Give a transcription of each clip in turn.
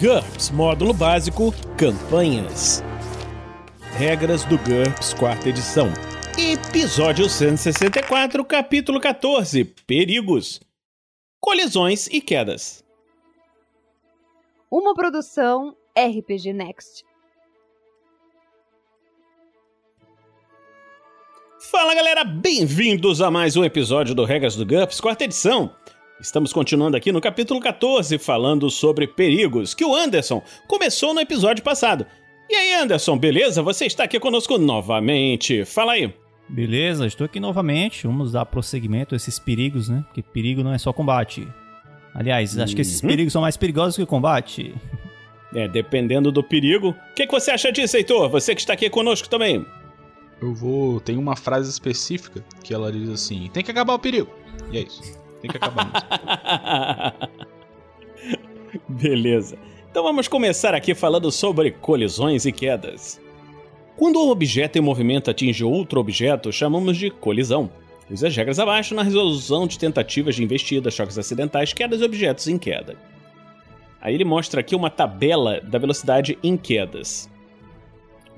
GURPS Módulo Básico Campanhas. Regras do GURPS Quarta Edição. Episódio 164, capítulo 14 Perigos. Colisões e quedas. Uma produção RPG Next. Fala galera, bem-vindos a mais um episódio do Regras do GURPS, quarta edição. Estamos continuando aqui no capítulo 14, falando sobre perigos, que o Anderson começou no episódio passado. E aí, Anderson, beleza? Você está aqui conosco novamente. Fala aí. Beleza, estou aqui novamente. Vamos dar prosseguimento a esses perigos, né? Porque perigo não é só combate. Aliás, acho que esses Uhum. perigos são mais perigosos que o combate. É, dependendo do perigo. O que, que você acha disso, Heitor? Você que está aqui conosco também. Eu vou. Tem uma frase específica que ela diz assim: tem que acabar o perigo. E é isso. Tem que acabar mesmo. Beleza. Então vamos começar aqui falando sobre colisões e quedas. Quando um objeto em movimento atinge outro objeto, chamamos de colisão. Use as regras abaixo na resolução de tentativas de investida, choques acidentais, quedas e objetos em queda. Aí ele mostra aqui uma tabela da velocidade em quedas.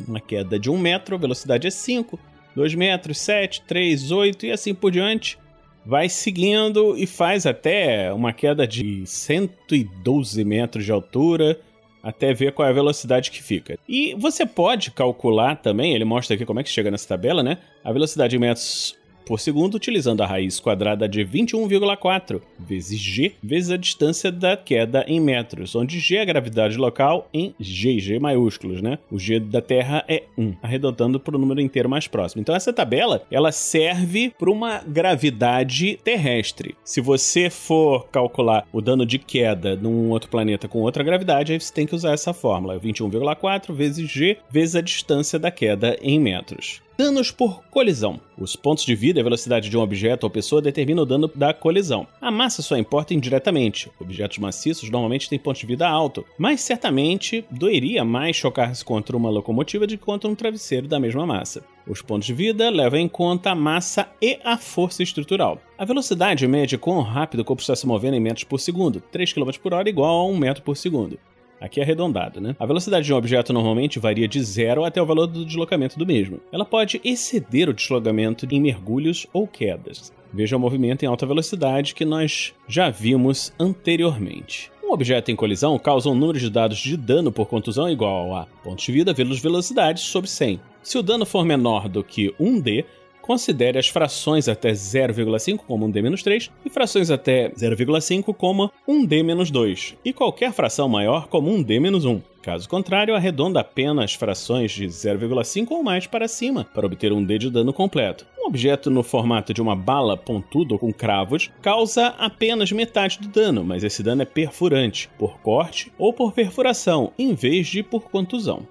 Uma queda de 1 metro, a velocidade é 5, 2 metros, 7, 3, 8 e assim por diante vai seguindo e faz até uma queda de 112 metros de altura até ver qual é a velocidade que fica. E você pode calcular também, ele mostra aqui como é que chega nessa tabela, né? A velocidade em metros por segundo utilizando a raiz quadrada de 21,4 vezes g vezes a distância da queda em metros, onde g é a gravidade local em g, g maiúsculos, né? O g da Terra é 1, arredondando para o número inteiro mais próximo. Então essa tabela, ela serve para uma gravidade terrestre. Se você for calcular o dano de queda num outro planeta com outra gravidade, aí você tem que usar essa fórmula, 21,4 vezes g vezes a distância da queda em metros. Danos por colisão. Os pontos de vida e a velocidade de um objeto ou pessoa determinam o dano da colisão. A massa só importa indiretamente. Objetos maciços normalmente têm pontos de vida alto, mas certamente doeria mais chocar-se contra uma locomotiva do que contra um travesseiro da mesma massa. Os pontos de vida levam em conta a massa e a força estrutural. A velocidade mede quão rápido o corpo está se movendo em metros por segundo. 3 km por hora igual a 1 metro por segundo. Aqui é arredondado, né? A velocidade de um objeto normalmente varia de zero até o valor do deslocamento do mesmo. Ela pode exceder o deslocamento em mergulhos ou quedas. Veja o movimento em alta velocidade que nós já vimos anteriormente. Um objeto em colisão causa um número de dados de dano por contusão igual a pontos de vida vezes velocidade sobre 100. Se o dano for menor do que 1D, considere as frações até 0,5 como 1D-3 e frações até 0,5 como 1D-2 e qualquer fração maior como 1D-1. Caso contrário, arredonda apenas as frações de 0,5 ou mais para cima para obter um D de dano completo. Um objeto no formato de uma bala pontuda ou com cravos causa apenas metade do dano, mas esse dano é perfurante, por corte ou por perfuração, em vez de por contusão.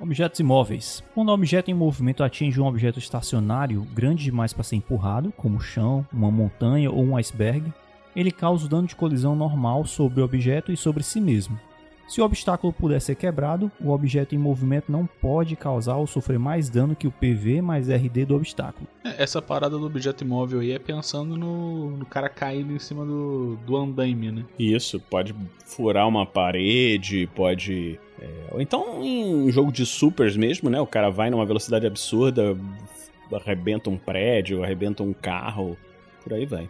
Objetos imóveis. Quando um objeto em movimento atinge um objeto estacionário grande demais para ser empurrado, como o chão, uma montanha ou um iceberg, ele causa o dano de colisão normal sobre o objeto e sobre si mesmo. Se o obstáculo puder ser quebrado, o objeto em movimento não pode causar ou sofrer mais dano que o PV mais RD do obstáculo. É, Essa parada do objeto imóvel aí é pensando no, no cara caindo em cima do, do andaime, né? Isso, pode furar uma parede, pode. É, ou então em jogo de supers mesmo, né? O cara vai numa velocidade absurda, arrebenta um prédio, arrebenta um carro, por aí vai.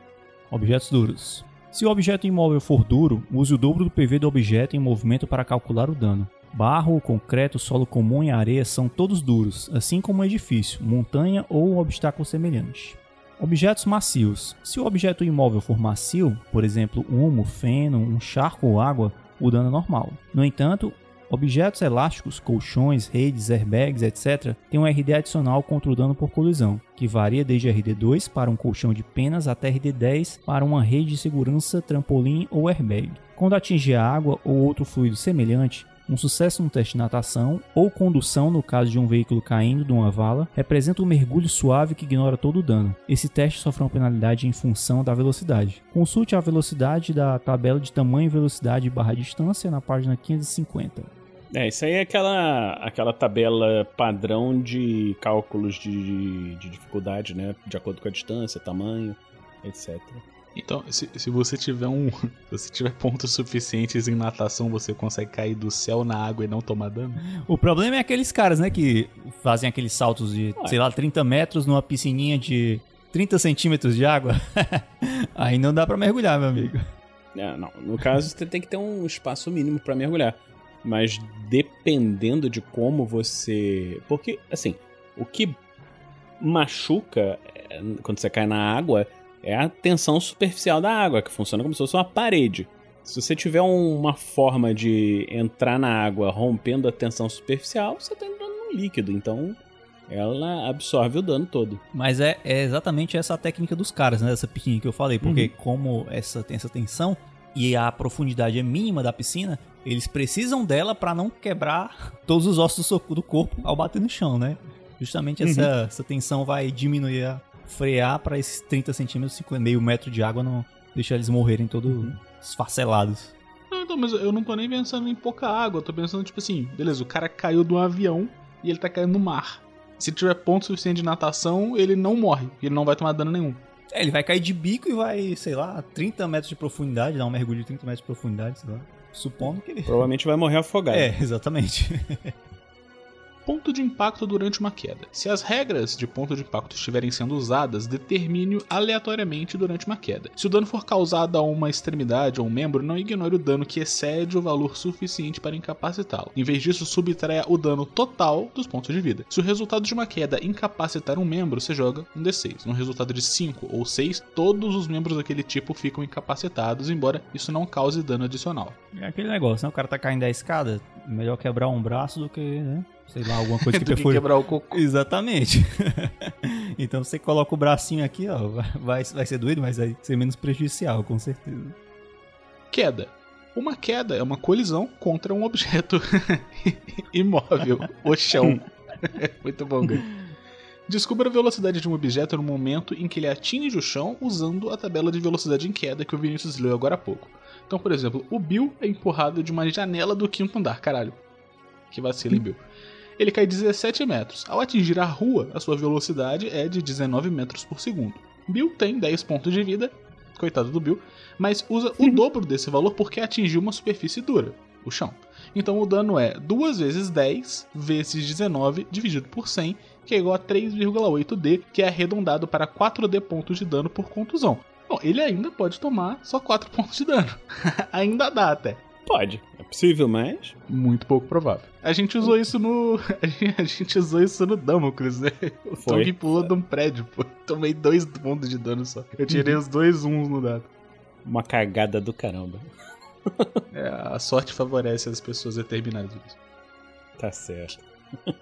Objetos duros. Se o objeto imóvel for duro, use o dobro do PV do objeto em movimento para calcular o dano. Barro, concreto, solo comum e areia são todos duros, assim como um edifício, montanha ou um obstáculo semelhante. Objetos macios. Se o objeto imóvel for macio, por exemplo, humo, feno, um charco ou água, o dano é normal. No entanto, objetos elásticos, colchões, redes, airbags, etc., têm um RD adicional contra o dano por colisão, que varia desde RD2 para um colchão de penas até RD10 para uma rede de segurança, trampolim ou airbag. Quando atingir a água ou outro fluido semelhante, um sucesso no teste de natação ou condução no caso de um veículo caindo de uma vala representa um mergulho suave que ignora todo o dano. Esse teste sofre uma penalidade em função da velocidade. Consulte a velocidade da tabela de tamanho e velocidade barra distância na página 550. É, isso aí é aquela, aquela tabela padrão de cálculos de, de dificuldade, né? De acordo com a distância, tamanho, etc. Então, se, se você tiver um. Se você tiver pontos suficientes em natação, você consegue cair do céu na água e não tomar dano? O problema é aqueles caras, né, que fazem aqueles saltos de, Ué. sei lá, 30 metros numa piscininha de 30 centímetros de água. Aí não dá pra mergulhar, meu amigo. É, não, no caso, você tem que ter um espaço mínimo pra mergulhar. Mas dependendo de como você. Porque, assim, o que machuca é, quando você cai na água é a tensão superficial da água, que funciona como se fosse uma parede. Se você tiver um- uma forma de entrar na água rompendo a tensão superficial, você tá entrando num líquido. Então, ela absorve o dano todo. Mas é, é exatamente essa a técnica dos caras, né? Dessa piscininha que eu falei. Porque como essa tem essa tensão e a profundidade é mínima da piscina, eles precisam dela pra não quebrar todos os ossos do corpo ao bater no chão, né? Justamente essa, essa tensão vai diminuir, a, frear pra esses 30 centímetros, 50, meio metro de água, não deixar eles morrerem todos esfarcelados. Não, então, mas eu não tô nem pensando em pouca água. Eu tô pensando, tipo assim, beleza, o cara caiu de um avião e ele tá caindo no mar. Se tiver ponto suficiente de natação, ele não morre. Ele não vai tomar dano nenhum. É, ele vai cair de bico e vai, sei lá, 30 metros de profundidade, dar um mergulho de 30 metros de profundidade, sei lá. Supondo que ele. Provavelmente vai morrer afogado. É, exatamente. Ponto de impacto durante uma queda. Se as regras de ponto de impacto estiverem sendo usadas, determine-o aleatoriamente durante uma queda. Se o dano for causado a uma extremidade ou um membro, não ignore o dano que excede o valor suficiente para incapacitá-lo. Em vez disso, subtraia o dano total dos pontos de vida. Se o resultado de uma queda incapacitar um membro, você joga um D6. No resultado de 5 ou 6, todos os membros daquele tipo ficam incapacitados, embora isso não cause dano adicional. É aquele negócio, né? O cara tá caindo da escada, melhor quebrar um braço do que, né? Sei lá, alguma coisa que Do que quebrar o cocô. Exatamente. então você coloca o bracinho aqui, ó, vai, vai ser doido, mas vai ser menos prejudicial, com certeza. Queda. Uma queda é uma colisão contra um objeto imóvel, o chão. Muito bom, Gui. Descubra a velocidade de um objeto no momento em que ele atinge o chão usando a tabela de velocidade em queda que o Vinícius leu agora há pouco. Então, por exemplo, o Bill é empurrado de uma janela do quinto andar, caralho. Que vacila, hein, Bill? Ele cai 17 metros. Ao atingir a rua, a sua velocidade é de 19 metros por segundo. Bill tem 10 pontos de vida, coitado do Bill, mas usa o dobro desse valor porque atingiu uma superfície dura, o chão. Então o dano é 2 vezes 10 vezes 19 dividido por 100, que é igual a 3,8D, que é arredondado para 4D pontos de dano por contusão. Bom, ele ainda pode tomar só 4 pontos de dano. ainda dá até. Pode. Possível, mas. Muito pouco provável. A gente usou isso no. A gente, a usou isso no Damocles, né? O Foi. Tong pulou de um prédio, pô. Tomei dois pontos de dano só. Eu tirei os dois uns no dado. Uma cagada do caramba. É, a sorte favorece as pessoas determinadas. Tá certo.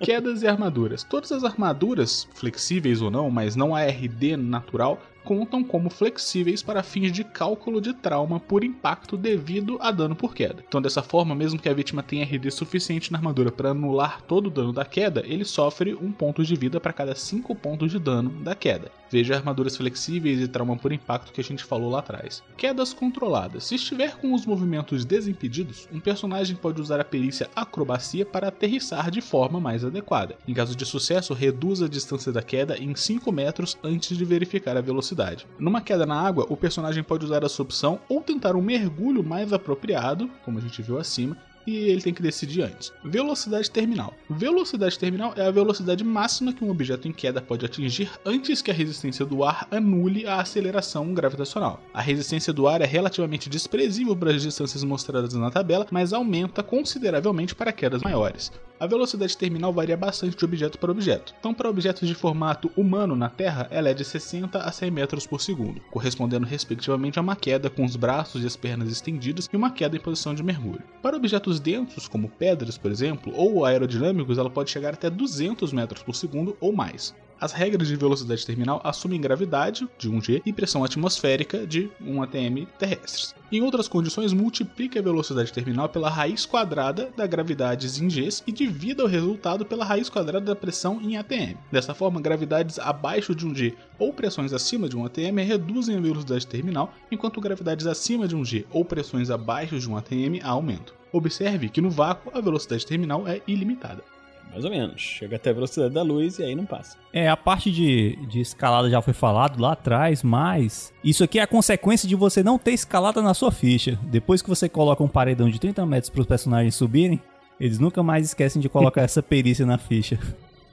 Quedas e armaduras. Todas as armaduras, flexíveis ou não, mas não ARD natural, contam como flexíveis para fins de cálculo de trauma por impacto devido a dano por queda. Então, dessa forma, mesmo que a vítima tenha RD suficiente na armadura para anular todo o dano da queda, ele sofre um ponto de vida para cada 5 pontos de dano da queda. Veja armaduras flexíveis e trauma por impacto que a gente falou lá atrás. Quedas controladas. Se estiver com os movimentos desimpedidos, um personagem pode usar a perícia acrobacia para aterrissar de forma mais adequada. Em caso de sucesso, reduza a distância da queda em 5 metros antes de verificar a velocidade. Numa queda na água, o personagem pode usar essa opção ou tentar um mergulho mais apropriado, como a gente viu acima, e ele tem que decidir antes. Velocidade terminal. Velocidade terminal é a velocidade máxima que um objeto em queda pode atingir antes que a resistência do ar anule a aceleração gravitacional. A resistência do ar é relativamente desprezível para as distâncias mostradas na tabela, mas aumenta consideravelmente para quedas maiores. A velocidade terminal varia bastante de objeto para objeto. Então, para objetos de formato humano na Terra, ela é de 60 a 100 metros por segundo, correspondendo respectivamente a uma queda com os braços e as pernas estendidos e uma queda em posição de mergulho. Para objetos densos, como pedras, por exemplo, ou aerodinâmicos, ela pode chegar até 200 metros por segundo ou mais. As regras de velocidade terminal assumem gravidade, de 1g, e pressão atmosférica, de 1 atm terrestres. Em outras condições, multiplique a velocidade terminal pela raiz quadrada da gravidade em Gs e divida o resultado pela raiz quadrada da pressão em atm. Dessa forma, gravidades abaixo de 1g ou pressões acima de 1 atm reduzem a velocidade terminal, enquanto gravidades acima de 1g ou pressões abaixo de 1 atm aumentam. Observe que no vácuo a velocidade terminal é ilimitada. Mais ou menos. Chega até a velocidade da luz e aí não passa. É, a parte de, de escalada já foi falado lá atrás, mas isso aqui é a consequência de você não ter escalada na sua ficha. Depois que você coloca um paredão de 30 metros para os personagens subirem, eles nunca mais esquecem de colocar essa perícia na ficha.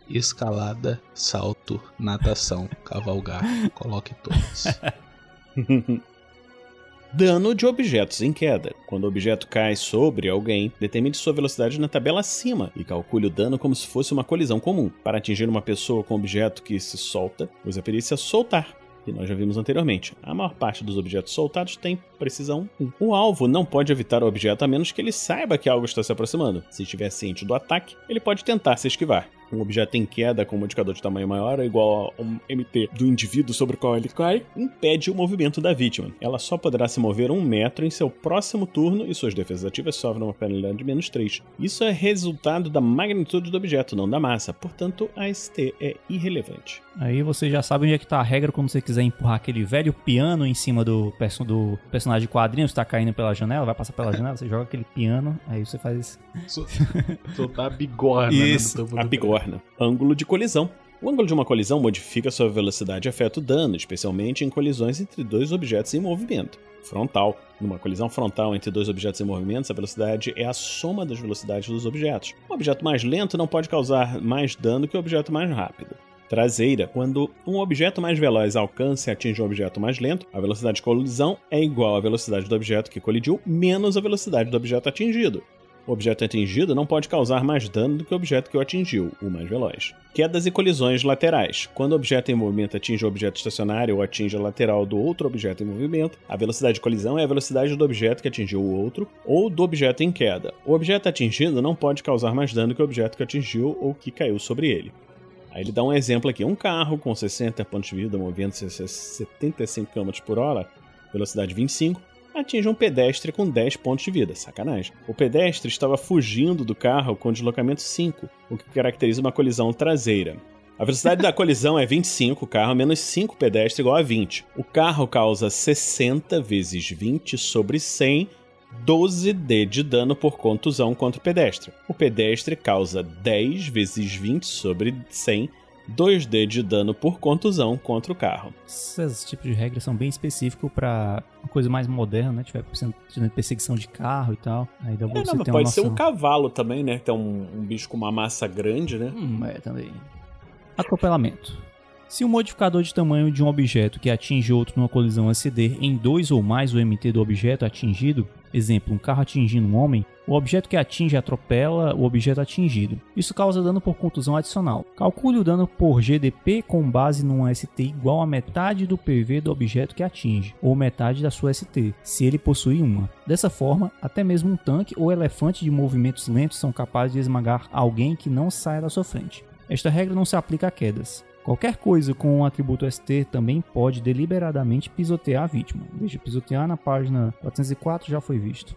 Escalada, salto, natação, cavalgar. Coloque todos. Dano de objetos em queda. Quando o objeto cai sobre alguém, determine sua velocidade na tabela acima e calcule o dano como se fosse uma colisão comum. Para atingir uma pessoa com objeto que se solta, use a perícia soltar que nós já vimos anteriormente. A maior parte dos objetos soltados tem precisão 1. O alvo não pode evitar o objeto a menos que ele saiba que algo está se aproximando. Se estiver ciente do ataque, ele pode tentar se esquivar. Um objeto em queda com um modificador de tamanho maior ou igual a um MT do indivíduo sobre o qual ele cai impede o movimento da vítima. Ela só poderá se mover um metro em seu próximo turno e suas defesas ativas sofrem uma penalidade de menos 3. Isso é resultado da magnitude do objeto, não da massa. Portanto, a ST é irrelevante. Aí você já sabe onde é que tá a regra quando você quiser empurrar aquele velho piano em cima do, perso do personagem de quadrinhos que tá caindo pela janela, vai passar pela janela, você joga aquele piano, aí você faz. Soltar a bigorna. Isso, né, a bigorna. Ângulo de colisão. O ângulo de uma colisão modifica sua velocidade e afeta o dano, especialmente em colisões entre dois objetos em movimento. Frontal. Numa colisão frontal entre dois objetos em movimento, a velocidade é a soma das velocidades dos objetos. Um objeto mais lento não pode causar mais dano que o um objeto mais rápido traseira. Quando um objeto mais veloz alcança e atinge um objeto mais lento, a velocidade de colisão é igual à velocidade do objeto que colidiu menos a velocidade do objeto atingido. O objeto atingido não pode causar mais dano do que o objeto que o atingiu, o mais veloz. Quedas e colisões laterais. Quando o objeto em movimento atinge o objeto estacionário ou atinge a lateral do outro objeto em movimento, a velocidade de colisão é a velocidade do objeto que atingiu o outro ou do objeto em queda. O objeto atingido não pode causar mais dano que o objeto que atingiu ou que caiu sobre ele. Aí ele dá um exemplo aqui: um carro com 60 pontos de vida, movendo-se a 75 km por hora, velocidade 25, atinge um pedestre com 10 pontos de vida. Sacanagem. O pedestre estava fugindo do carro com deslocamento 5, o que caracteriza uma colisão traseira. A velocidade da colisão é 25, o carro menos 5 pedestre igual a 20. O carro causa 60 vezes 20 sobre 100 12D de dano por contusão contra o pedestre. O pedestre causa 10 vezes 20 sobre 100 2D de dano por contusão contra o carro. Esses tipos de regras são bem específicos para uma coisa mais moderna, né? Tiver perseguição de carro e tal. Aí dá é, não, pode noção. ser um cavalo também, né? Que é um, um bicho com uma massa grande, né? Hum, é, também. Atropelamento. Se o modificador de tamanho de um objeto que atinge outro numa colisão exceder em 2 ou mais o MT do objeto atingido, exemplo, um carro atingindo um homem, o objeto que atinge atropela o objeto atingido. Isso causa dano por contusão adicional. Calcule o dano por GDP com base num ST igual a metade do PV do objeto que atinge, ou metade da sua ST, se ele possui uma. Dessa forma, até mesmo um tanque ou elefante de movimentos lentos são capazes de esmagar alguém que não saia da sua frente. Esta regra não se aplica a quedas. Qualquer coisa com um atributo ST também pode deliberadamente pisotear a vítima. Veja, pisotear na página 404 já foi visto.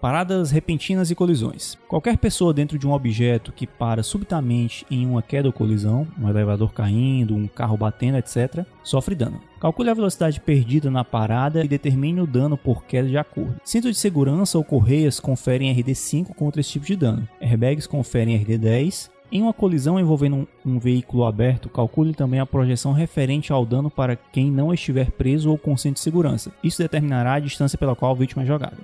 Paradas repentinas e colisões. Qualquer pessoa dentro de um objeto que para subitamente em uma queda ou colisão, um elevador caindo, um carro batendo, etc., sofre dano. Calcule a velocidade perdida na parada e determine o dano por queda de acordo. Cinto de segurança ou correias conferem RD5 contra esse tipo de dano. Airbags conferem RD10 em uma colisão envolvendo um, um, veículo aberto, calcule também a projeção referente ao dano para quem não estiver preso ou com cinto de segurança. Isso determinará a distância pela qual a vítima é jogada.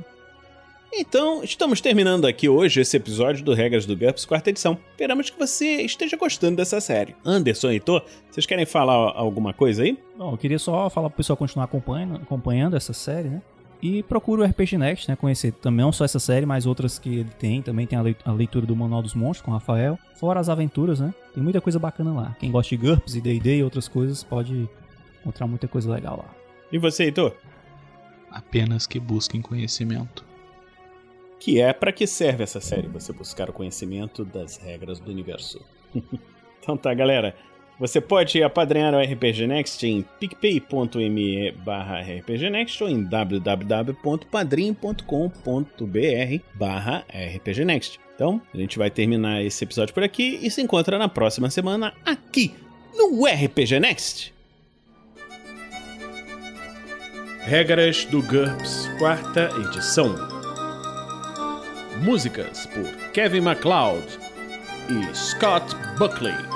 Então, estamos terminando aqui hoje esse episódio do Regras do GURPS, quarta edição. Esperamos que você esteja gostando dessa série. Anderson e Heitor, vocês querem falar alguma coisa aí? Não, eu queria só falar pro pessoal continuar acompanhando, acompanhando essa série, né? E procura o RPG Next, né? Conhecer também não só essa série, mas outras que ele tem. Também tem a leitura do Manual dos Monstros com o Rafael. Fora as aventuras, né? Tem muita coisa bacana lá. Quem gosta de GURPS e D&D e outras coisas pode encontrar muita coisa legal lá. E você, Heitor? Apenas que busquem conhecimento. Que é para que serve essa série? Você buscar o conhecimento das regras do universo. então tá, galera. Você pode apadrinhar o RPG Next em picpay.me barra rpgnext ou em www.padrim.com.br barra rpgnext. Então, a gente vai terminar esse episódio por aqui e se encontra na próxima semana aqui no RPG Next. Regras do GURPS, quarta edição. Músicas por Kevin MacLeod e Scott Buckley.